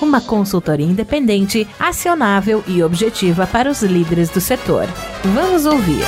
Uma consultoria independente, acionável e objetiva para os líderes do setor. Vamos ouvir.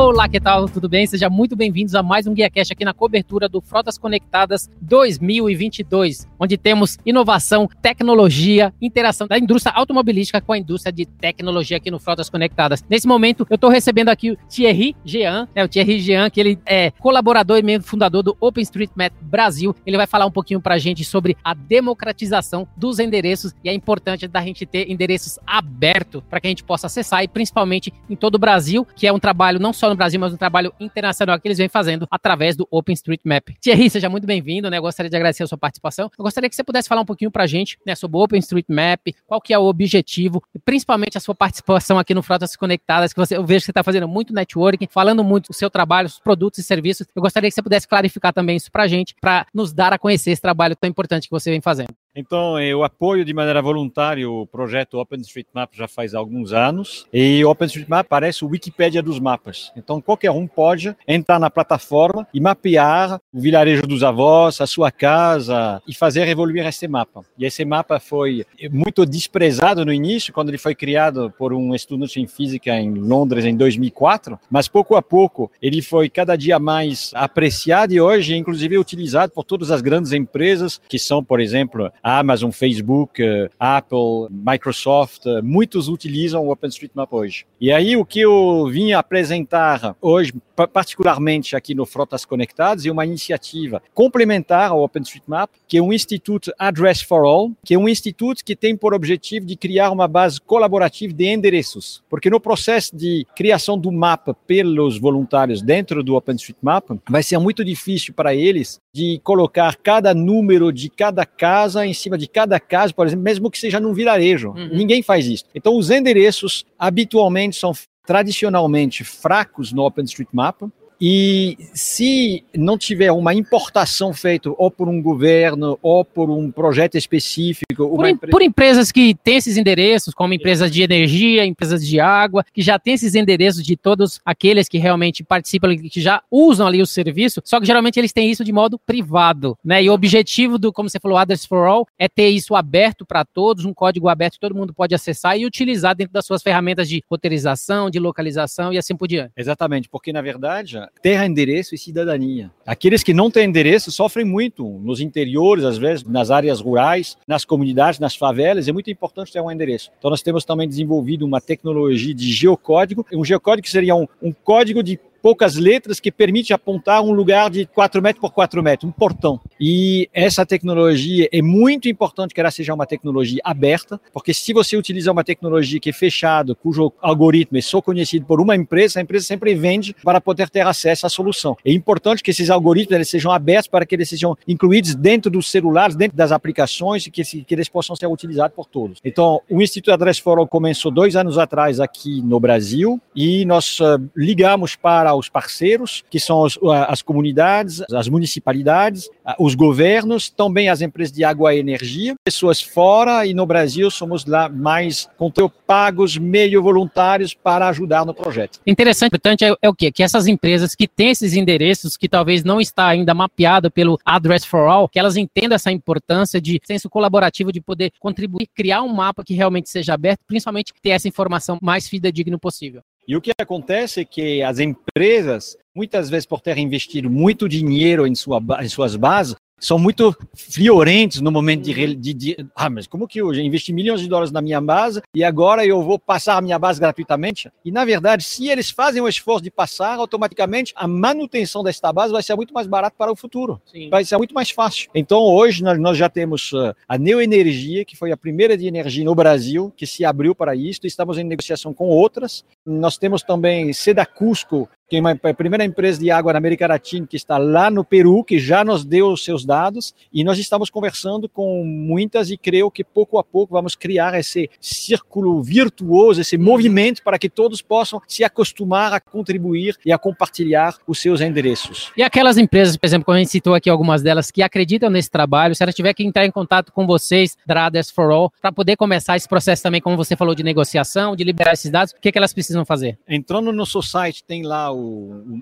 Olá, que tal? Tudo bem? Sejam muito bem-vindos a mais um GuiaCast aqui na cobertura do Frotas Conectadas 2022, onde temos inovação, tecnologia, interação da indústria automobilística com a indústria de tecnologia aqui no Frotas Conectadas. Nesse momento, eu estou recebendo aqui o Thierry Jean, né, o Thierry Jean, que ele é colaborador e membro fundador do OpenStreetMap Brasil. Ele vai falar um pouquinho para a gente sobre a democratização dos endereços e a importância da gente ter endereços abertos para que a gente possa acessar e principalmente em todo o Brasil, que é um trabalho não só no Brasil, mas um trabalho internacional que eles vêm fazendo através do OpenStreetMap. Thierry, seja muito bem-vindo, né? Gostaria de agradecer a sua participação. Eu gostaria que você pudesse falar um pouquinho pra gente, né, sobre o OpenStreetMap, qual que é o objetivo, e principalmente a sua participação aqui no Frotas Conectadas, que você, eu vejo que você está fazendo muito networking, falando muito do seu trabalho, os produtos e serviços. Eu gostaria que você pudesse clarificar também isso pra gente, para nos dar a conhecer esse trabalho tão importante que você vem fazendo. Então, eu apoio de maneira voluntária o projeto OpenStreetMap já faz alguns anos. E OpenStreetMap parece o Wikipédia dos mapas. Então, qualquer um pode entrar na plataforma e mapear o vilarejo dos avós, a sua casa e fazer evoluir esse mapa. E esse mapa foi muito desprezado no início, quando ele foi criado por um estudante em física em Londres em 2004, mas pouco a pouco ele foi cada dia mais apreciado e hoje, inclusive, utilizado por todas as grandes empresas que são, por exemplo, Amazon, Facebook, eh, Apple, Microsoft, eh, muitos utilizam o OpenStreetMap hoje. E aí o que eu vim apresentar hoje, particularmente aqui no Frotas Conectadas, é uma iniciativa complementar ao OpenStreetMap, que é um instituto Address for All, que é um instituto que tem por objetivo de criar uma base colaborativa de endereços. Porque no processo de criação do mapa pelos voluntários dentro do OpenStreetMap, vai ser muito difícil para eles de colocar cada número de cada casa em cima de cada casa, por exemplo, mesmo que seja num vilarejo. Uhum. Ninguém faz isso. Então, os endereços habitualmente são tradicionalmente fracos no OpenStreetMap, e se não tiver uma importação feita ou por um governo ou por um projeto específico. Por, empre... por, empresas que têm esses endereços, como empresas de energia, empresas de água, que já têm esses endereços de todos aqueles que realmente participam, que já usam ali o serviço, só que geralmente eles têm isso de modo privado. Né? E o objetivo do, como você falou, Address for All, é ter isso aberto para todos, um código aberto que todo mundo pode acessar e utilizar dentro das suas ferramentas de roteirização, de localização e assim por diante. Exatamente, porque na verdade terra, endereço e cidadania. Aqueles que não têm endereço sofrem muito nos interiores, às vezes nas áreas rurais, nas comunidades, nas favelas. É muito importante ter um endereço. Então nós temos também desenvolvido uma tecnologia de geocódigo. Um geocódigo seria um, um código de poucas letras que permite apontar um lugar de 4 metros por 4 metros, um portão. E essa tecnologia é muito importante que ela seja uma tecnologia aberta, porque se você utiliza uma tecnologia que é fechada, cujo algoritmo é só conhecido por uma empresa, a empresa sempre vende para poder ter acesso à solução. É importante que esses algoritmos eles sejam abertos para que eles sejam incluídos dentro dos celulares, dentro das aplicações e que, que eles possam ser utilizados por todos. Então, o Instituto Address for All começou dois anos atrás aqui no Brasil e nós uh, ligamos para os parceiros, que são os, as comunidades, as municipalidades, os governos, também as empresas de água e energia, pessoas fora e no Brasil somos lá mais com pagos meio voluntários para ajudar no projeto. Interessante, importante é, é o quê? Que essas empresas que têm esses endereços que talvez não está ainda mapeado pelo Address for All, que elas entendam essa importância de senso colaborativo de poder contribuir, criar um mapa que realmente seja aberto, principalmente ter essa informação mais fidedigna possível. E o que acontece é que as empresas, muitas vezes por ter investido muito dinheiro em, sua, em suas bases, são muito friorentos no momento de, de, de, ah, mas como que eu investi milhões de dólares na minha base e agora eu vou passar a minha base gratuitamente? E na verdade, se eles fazem o esforço de passar, automaticamente a manutenção desta base vai ser muito mais barato para o futuro. Sim. Vai ser muito mais fácil. Então hoje nós, já temos uh, a Neoenergia, que foi a primeira de energia no Brasil, que se abriu para isso, estamos em negociação com outras. Nós temos também Seda Cusco, que é a primeira empresa de água na América Latina que está lá no Peru, que já nos deu os seus dados, e nós estamos conversando com muitas e creio que pouco a pouco vamos criar esse círculo virtuoso, esse movimento para que todos possam se acostumar a contribuir e a compartilhar os seus endereços. E aquelas empresas, por exemplo, como a gente citou aqui algumas delas, que acreditam nesse trabalho, se ela tiver que entrar em contato com vocês, Brothers for All, para poder começar esse processo também, como você falou, de negociação, de liberar esses dados, o que, que elas precisam fazer? Entrando no nosso site, tem lá o,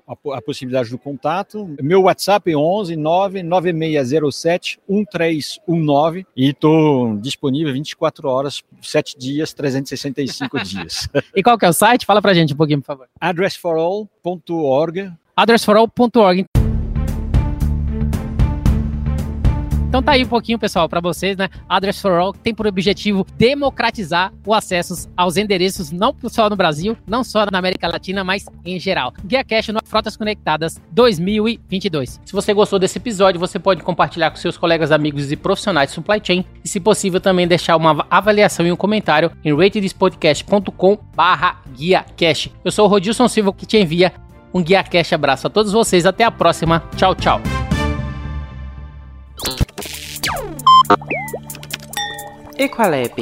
a, a possibilidade do contato. Meu WhatsApp é 11 99607 1319 e estou disponível 24 horas, 7 dias, 365 dias. e qual que é o site? Fala pra gente um pouquinho, por favor. addressforall.org addressforall.org Então tá aí um pouquinho, pessoal, para vocês, né? Address for All tem por objetivo democratizar o acesso aos endereços, não só no Brasil, não só na América Latina, mas em geral. Guia Cash no Frotas Conectadas 2022. Se você gostou desse episódio, você pode compartilhar com seus colegas, amigos e profissionais de supply chain e, se possível, também deixar uma avaliação e um comentário em ratedspodcast.com barra Guia Cash. Eu sou o Rodilson Silva que te envia um Guia Cash abraço a todos vocês. Até a próxima. Tchau, tchau. Equalab